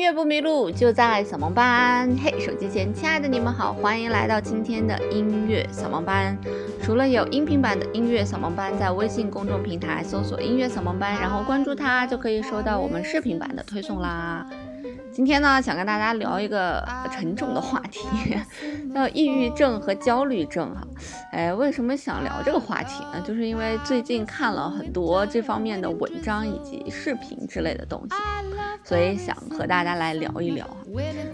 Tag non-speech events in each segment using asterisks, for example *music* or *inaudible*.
音乐不迷路，就在扫盲班。嘿，手机前亲爱的你们好，欢迎来到今天的音乐扫盲班。除了有音频版的音乐扫盲班，在微信公众平台搜索“音乐扫盲班”，然后关注它，就可以收到我们视频版的推送啦。今天呢，想跟大家聊一个沉重的话题，*laughs* 叫抑郁症和焦虑症哈。哎，为什么想聊这个话题呢？就是因为最近看了很多这方面的文章以及视频之类的东西，所以想和大家来聊一聊。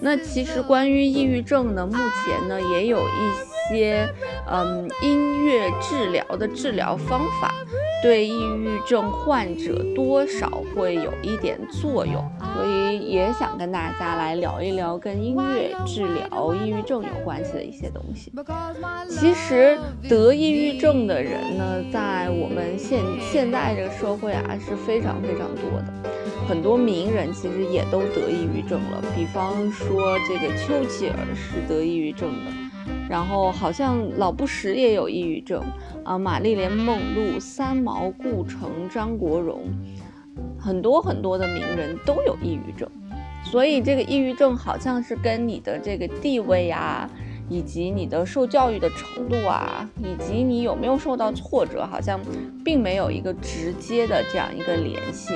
那其实关于抑郁症呢，目前呢也有一些嗯音乐治疗的治疗方法。对抑郁症患者多少会有一点作用，所以也想跟跟大家来聊一聊跟音乐治疗抑郁症有关系的一些东西。其实得抑郁症的人呢，在我们现现在这个社会啊是非常非常多的，很多名人其实也都得抑郁症了，比方说这个丘吉尔是得抑郁症的。然后好像老布什也有抑郁症啊，玛丽莲梦露、三毛、顾城、张国荣，很多很多的名人都有抑郁症，所以这个抑郁症好像是跟你的这个地位啊，以及你的受教育的程度啊，以及你有没有受到挫折，好像并没有一个直接的这样一个联系，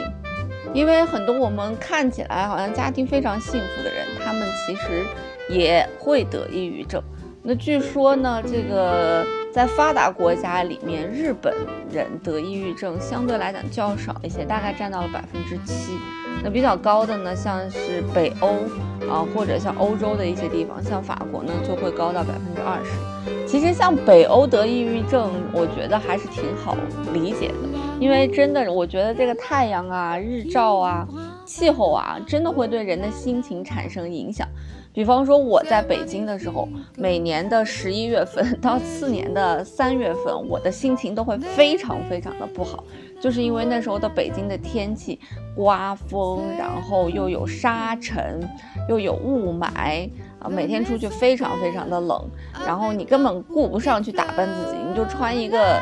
因为很多我们看起来好像家庭非常幸福的人，他们其实也会得抑郁症。那据说呢，这个在发达国家里面，日本人得抑郁症相对来讲较少一些，大概占到了百分之七。那比较高的呢，像是北欧啊，或者像欧洲的一些地方，像法国呢，就会高到百分之二十。其实像北欧得抑郁症，我觉得还是挺好理解的，因为真的，我觉得这个太阳啊、日照啊、气候啊，真的会对人的心情产生影响。比方说我在北京的时候，每年的十一月份到次年的三月份，我的心情都会非常非常的不好，就是因为那时候的北京的天气刮风，然后又有沙尘，又有雾霾啊，每天出去非常非常的冷，然后你根本顾不上去打扮自己，你就穿一个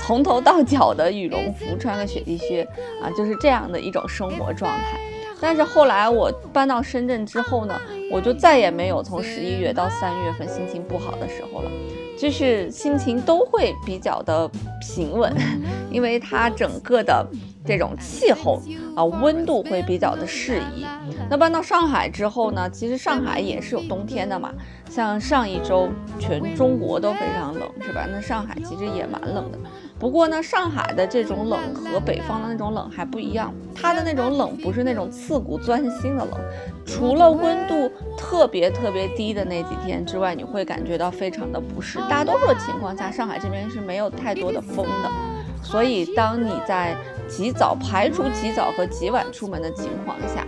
从头到脚的羽绒服，穿个雪地靴啊，就是这样的一种生活状态。但是后来我搬到深圳之后呢，我就再也没有从十一月到三月份心情不好的时候了，就是心情都会比较的平稳，因为它整个的这种气候啊温度会比较的适宜。那搬到上海之后呢，其实上海也是有冬天的嘛，像上一周全中国都非常冷，是吧？那上海其实也蛮冷的。不过呢，上海的这种冷和北方的那种冷还不一样，它的那种冷不是那种刺骨钻心的冷，除了温度特别特别低的那几天之外，你会感觉到非常的不适。大多数情况下，上海这边是没有太多的风的，所以当你在及早排除及早和及晚出门的情况下。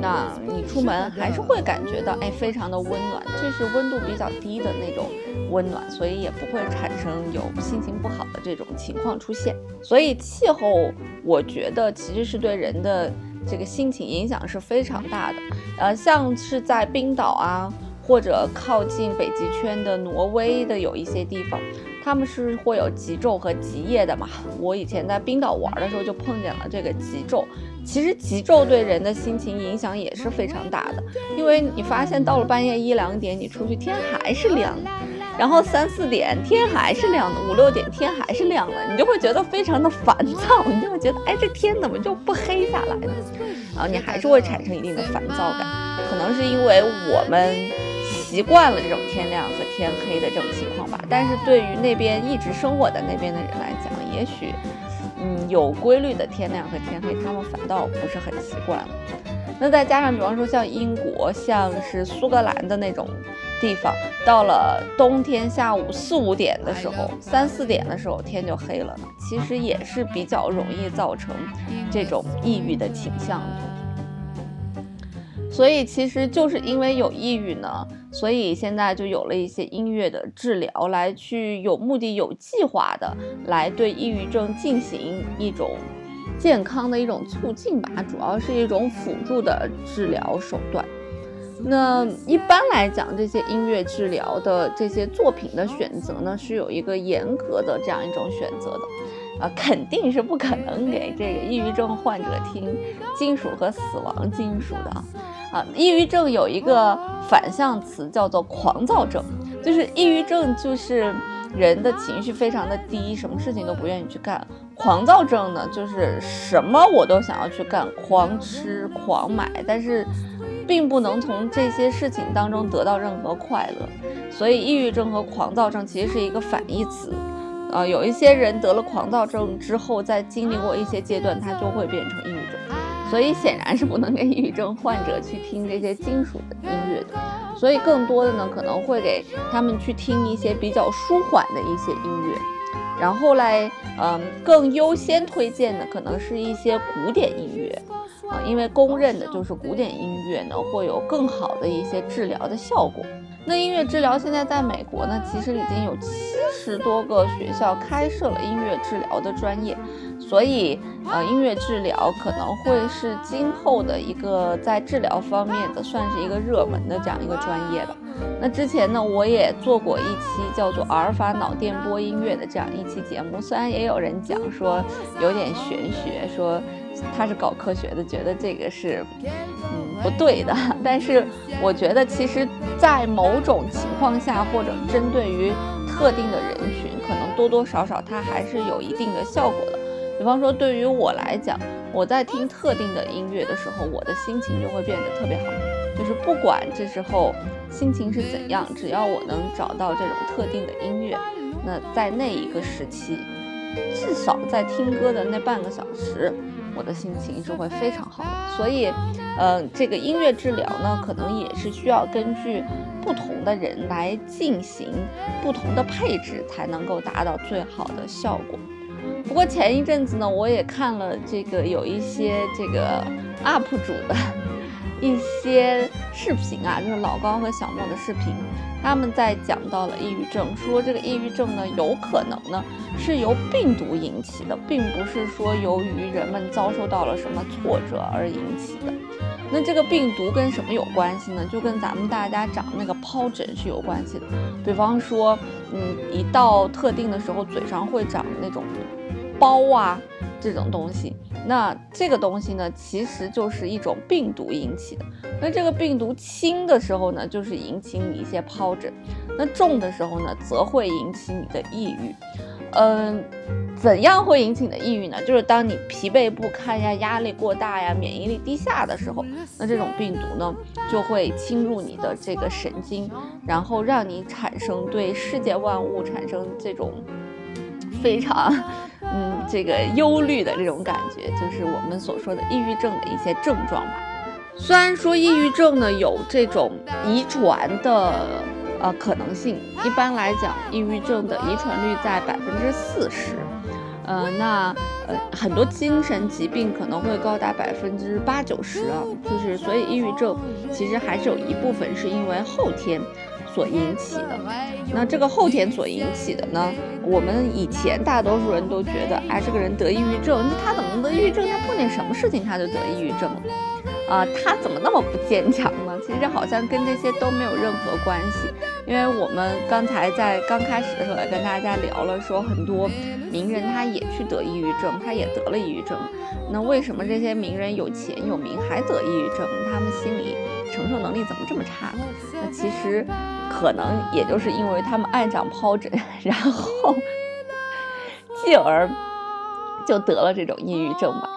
那你出门还是会感觉到，哎，非常的温暖，就是温度比较低的那种温暖，所以也不会产生有心情不好的这种情况出现。所以气候，我觉得其实是对人的这个心情影响是非常大的。呃，像是在冰岛啊，或者靠近北极圈的挪威的有一些地方。他们是会有极昼和极夜的嘛？我以前在冰岛玩的时候就碰见了这个极昼。其实极昼对人的心情影响也是非常大的，因为你发现到了半夜一两点，你出去天还是亮的，然后三四点天还是亮的，五六点天还是亮的，你就会觉得非常的烦躁，你就会觉得哎，这天怎么就不黑下来呢？然后你还是会产生一定的烦躁感，可能是因为我们。习惯了这种天亮和天黑的这种情况吧，但是对于那边一直生活在那边的人来讲，也许，嗯，有规律的天亮和天黑，他们反倒不是很习惯了。那再加上，比方说像英国，像是苏格兰的那种地方，到了冬天下午四五点的时候，三四点的时候天就黑了，其实也是比较容易造成这种抑郁的倾向的。所以其实就是因为有抑郁呢，所以现在就有了一些音乐的治疗，来去有目的、有计划的来对抑郁症进行一种健康的一种促进吧，主要是一种辅助的治疗手段。那一般来讲，这些音乐治疗的这些作品的选择呢，是有一个严格的这样一种选择的。啊，肯定是不可能给这个抑郁症患者听金属和死亡金属的，啊，抑郁症有一个反向词叫做狂躁症，就是抑郁症就是人的情绪非常的低，什么事情都不愿意去干。狂躁症呢，就是什么我都想要去干，狂吃狂买，但是并不能从这些事情当中得到任何快乐。所以，抑郁症和狂躁症其实是一个反义词。呃，有一些人得了狂躁症之后，在经历过一些阶段，他就会变成抑郁症。所以显然是不能给抑郁症患者去听这些金属的音乐的。所以更多的呢，可能会给他们去听一些比较舒缓的一些音乐。然后来，嗯，更优先推荐的可能是一些古典音乐，啊，因为公认的就是古典音乐呢会有更好的一些治疗的效果。那音乐治疗现在在美国呢，其实已经有七十多个学校开设了音乐治疗的专业，所以，呃，音乐治疗可能会是今后的一个在治疗方面的算是一个热门的这样一个专业吧。那之前呢，我也做过一期叫做阿尔法脑电波音乐的这样一期节目，虽然也有人讲说有点玄学，说他是搞科学的，觉得这个是嗯。不对的，*laughs* 但是我觉得其实，在某种情况下，或者针对于特定的人群，可能多多少少它还是有一定的效果的。比方说，对于我来讲，我在听特定的音乐的时候，我的心情就会变得特别好。就是不管这时候心情是怎样，只要我能找到这种特定的音乐，那在那一个时期，至少在听歌的那半个小时。我的心情是会非常好的，所以，嗯，这个音乐治疗呢，可能也是需要根据不同的人来进行不同的配置，才能够达到最好的效果。不过前一阵子呢，我也看了这个有一些这个 UP 主的。一些视频啊，就是老高和小莫的视频，他们在讲到了抑郁症，说这个抑郁症呢，有可能呢是由病毒引起的，并不是说由于人们遭受到了什么挫折而引起的。那这个病毒跟什么有关系呢？就跟咱们大家长那个疱疹是有关系的。比方说，嗯，一到特定的时候，嘴上会长那种包啊。这种东西，那这个东西呢，其实就是一种病毒引起的。那这个病毒轻的时候呢，就是引起你一些疱疹；那重的时候呢，则会引起你的抑郁。嗯，怎样会引起你的抑郁呢？就是当你疲惫不堪呀、压力过大呀、免疫力低下的时候，那这种病毒呢，就会侵入你的这个神经，然后让你产生对世界万物产生这种非常。嗯，这个忧虑的这种感觉，就是我们所说的抑郁症的一些症状吧。虽然说抑郁症呢有这种遗传的呃可能性，一般来讲，抑郁症的遗传率在百分之四十。呃，那呃很多精神疾病可能会高达百分之八九十啊，就是所以抑郁症其实还是有一部分是因为后天。所引起的，那这个后天所引起的呢？我们以前大多数人都觉得，哎，这个人得抑郁症，那他怎么能得抑郁症？他碰见什么事情他就得抑郁症了？啊，他怎么那么不坚强呢？其实好像跟这些都没有任何关系。因为我们刚才在刚开始的时候也跟大家聊了，说很多名人他也去得抑郁症，他也得了抑郁症。那为什么这些名人有钱有名还得抑郁症？他们心理承受能力怎么这么差？那其实。可能也就是因为他们爱长疱疹，*laughs* 然后 *laughs* 进而就得了这种抑郁症吧。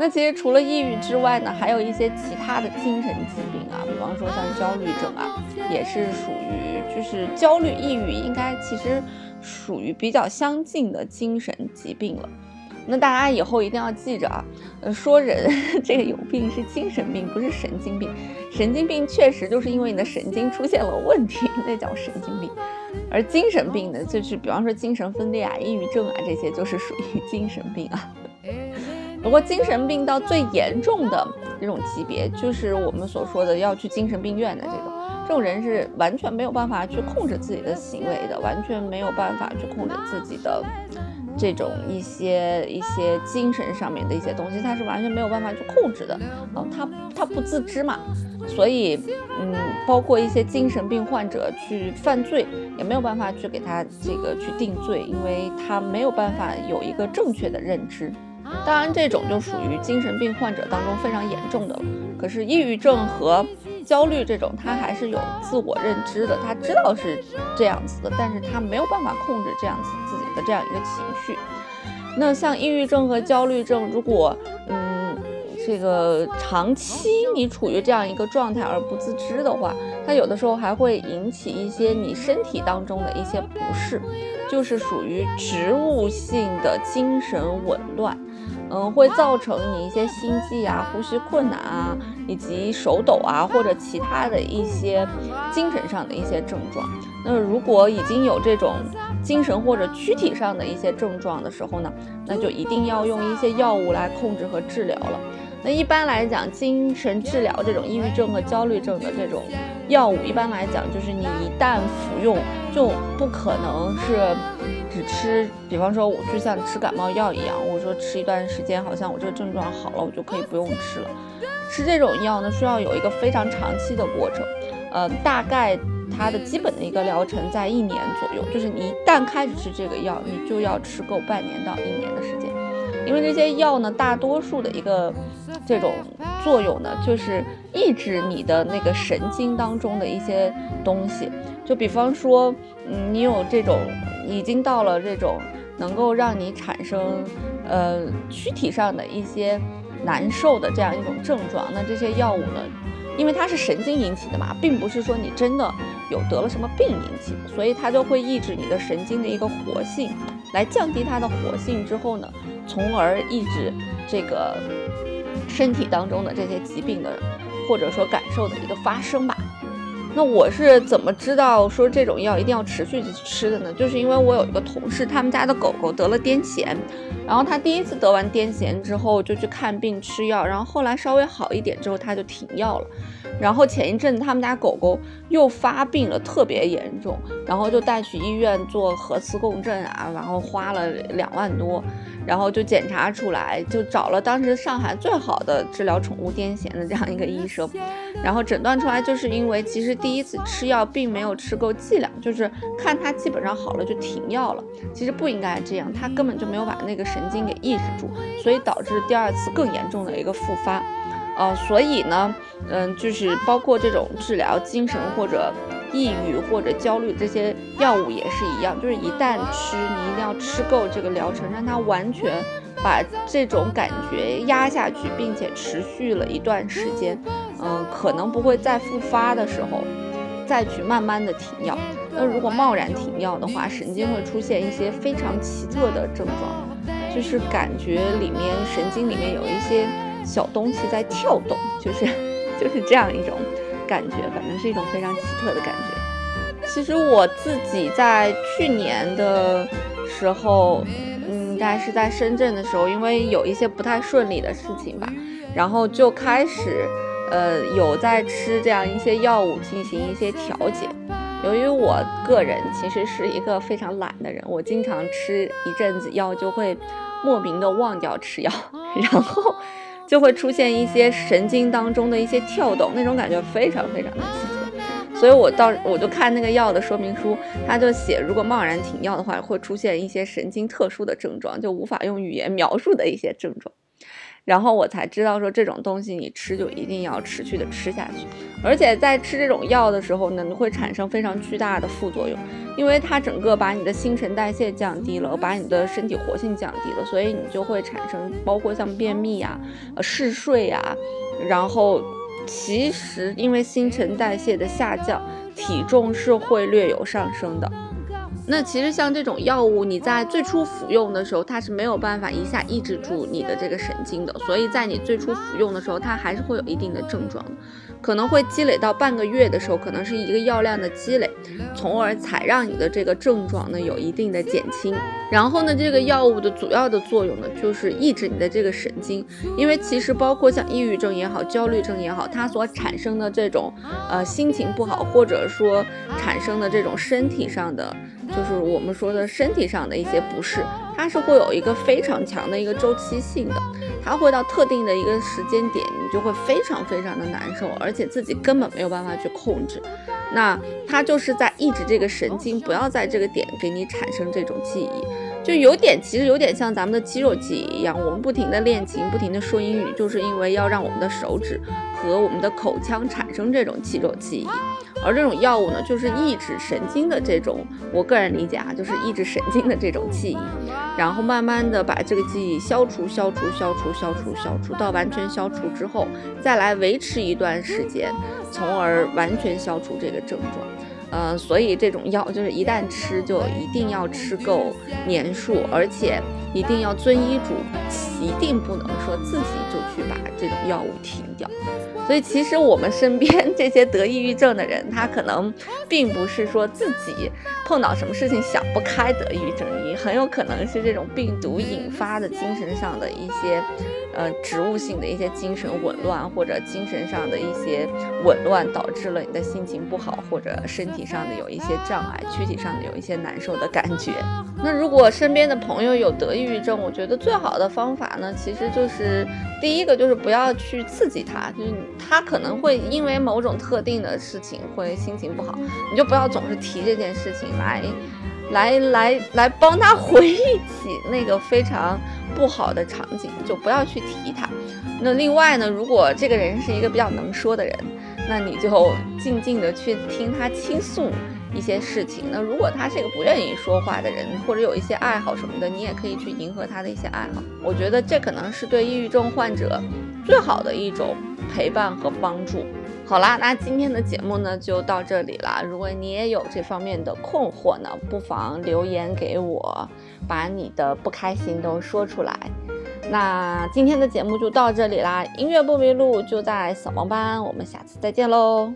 那其实除了抑郁之外呢，还有一些其他的精神疾病啊，比方说像焦虑症啊，也是属于就是焦虑、抑郁，应该其实属于比较相近的精神疾病了。那大家以后一定要记着啊，呃，说人 *laughs* 这个有病是精神病，不是神经病。神经病确实就是因为你的神经出现了问题，那叫神经病。而精神病呢，就是比方说精神分裂啊、抑郁症啊这些，就是属于精神病啊。不过精神病到最严重的这种级别，就是我们所说的要去精神病院的这种，这种人是完全没有办法去控制自己的行为的，完全没有办法去控制自己的。这种一些一些精神上面的一些东西，他是完全没有办法去控制的，啊，他他不自知嘛，所以，嗯，包括一些精神病患者去犯罪，也没有办法去给他这个去定罪，因为他没有办法有一个正确的认知。当然，这种就属于精神病患者当中非常严重的了。可是，抑郁症和焦虑这种，他还是有自我认知的，他知道是这样子的，但是他没有办法控制这样子自己的这样一个情绪。那像抑郁症和焦虑症，如果嗯这个长期你处于这样一个状态而不自知的话，它有的时候还会引起一些你身体当中的一些不适，就是属于植物性的精神紊乱。嗯，会造成你一些心悸啊、呼吸困难啊，以及手抖啊，或者其他的一些精神上的一些症状。那如果已经有这种精神或者躯体上的一些症状的时候呢，那就一定要用一些药物来控制和治疗了。那一般来讲，精神治疗这种抑郁症和焦虑症的这种药物，一般来讲就是你一旦服用，就不可能是只吃，比方说我就像吃感冒药一样，我说吃一段时间，好像我这个症状好了，我就可以不用吃了。吃这种药呢，需要有一个非常长期的过程，呃，大概它的基本的一个疗程在一年左右，就是你一旦开始吃这个药，你就要吃够半年到一年的时间，因为这些药呢，大多数的一个。这种作用呢，就是抑制你的那个神经当中的一些东西，就比方说，嗯，你有这种已经到了这种能够让你产生呃躯体上的一些难受的这样一种症状，那这些药物呢，因为它是神经引起的嘛，并不是说你真的有得了什么病引起的，所以它就会抑制你的神经的一个活性，来降低它的活性之后呢，从而抑制这个。身体当中的这些疾病的，或者说感受的一个发生吧。那我是怎么知道说这种药一定要持续去吃的呢？就是因为我有一个同事，他们家的狗狗得了癫痫，然后他第一次得完癫痫之后就去看病吃药，然后后来稍微好一点之后他就停药了。然后前一阵子他们家狗狗又发病了，特别严重，然后就带去医院做核磁共振啊，然后花了两万多。然后就检查出来，就找了当时上海最好的治疗宠物癫痫的这样一个医生，然后诊断出来，就是因为其实第一次吃药并没有吃够剂量，就是看他基本上好了就停药了，其实不应该这样，他根本就没有把那个神经给抑制住，所以导致第二次更严重的一个复发，呃，所以呢，嗯，就是包括这种治疗精神或者。抑郁或者焦虑这些药物也是一样，就是一旦吃，你一定要吃够这个疗程，让它完全把这种感觉压下去，并且持续了一段时间，嗯，可能不会再复发的时候，再去慢慢的停药。那如果贸然停药的话，神经会出现一些非常奇特的症状，就是感觉里面神经里面有一些小东西在跳动，就是 *laughs* 就是这样一种。感觉反正是一种非常奇特的感觉。其实我自己在去年的时候，应该是在深圳的时候，因为有一些不太顺利的事情吧，然后就开始，呃，有在吃这样一些药物进行一些调节。由于我个人其实是一个非常懒的人，我经常吃一阵子药就会莫名的忘掉吃药，*laughs* 然后。就会出现一些神经当中的一些跳动，那种感觉非常非常的刺激。所以我到我就看那个药的说明书，他就写，如果贸然停药的话，会出现一些神经特殊的症状，就无法用语言描述的一些症状。然后我才知道说这种东西你吃就一定要持续的吃下去，而且在吃这种药的时候呢，你会产生非常巨大的副作用，因为它整个把你的新陈代谢降低了，把你的身体活性降低了，所以你就会产生包括像便秘呀、嗜睡呀，然后其实因为新陈代谢的下降，体重是会略有上升的。那其实像这种药物，你在最初服用的时候，它是没有办法一下抑制住你的这个神经的，所以在你最初服用的时候，它还是会有一定的症状，可能会积累到半个月的时候，可能是一个药量的积累，从而才让你的这个症状呢有一定的减轻。然后呢，这个药物的主要的作用呢，就是抑制你的这个神经，因为其实包括像抑郁症也好，焦虑症也好，它所产生的这种呃心情不好，或者说产生的这种身体上的。就是我们说的身体上的一些不适，它是会有一个非常强的一个周期性的，它会到特定的一个时间点，你就会非常非常的难受，而且自己根本没有办法去控制。那它就是在抑制这个神经，不要在这个点给你产生这种记忆。就有点，其实有点像咱们的肌肉记忆一样，我们不停的练琴，不停的说英语，就是因为要让我们的手指和我们的口腔产生这种肌肉记忆。而这种药物呢，就是抑制神经的这种，我个人理解啊，就是抑制神经的这种记忆，然后慢慢的把这个记忆消除、消除、消除、消除、消除，到完全消除之后，再来维持一段时间，从而完全消除这个症状。呃，所以这种药就是一旦吃就一定要吃够年数，而且一定要遵医嘱，一定不能说自己就去把这种药物停掉。所以其实我们身边这些得抑郁症的人，他可能并不是说自己碰到什么事情想不开得抑郁症，也很有可能是这种病毒引发的精神上的一些。呃，植物性的一些精神紊乱，或者精神上的一些紊乱，导致了你的心情不好，或者身体体上的有一些障碍，躯体上的有一些难受的感觉。那如果身边的朋友有得抑郁症，我觉得最好的方法呢，其实就是第一个就是不要去刺激他，就是他可能会因为某种特定的事情会心情不好，你就不要总是提这件事情来。来来来，帮他回忆起那个非常不好的场景，就不要去提他。那另外呢，如果这个人是一个比较能说的人，那你就静静的去听他倾诉一些事情。那如果他是一个不愿意说话的人，或者有一些爱好什么的，你也可以去迎合他的一些爱好。我觉得这可能是对抑郁症患者最好的一种陪伴和帮助。好啦，那今天的节目呢就到这里了。如果你也有这方面的困惑呢，不妨留言给我，把你的不开心都说出来。那今天的节目就到这里啦，音乐不迷路就在扫盲班，我们下次再见喽。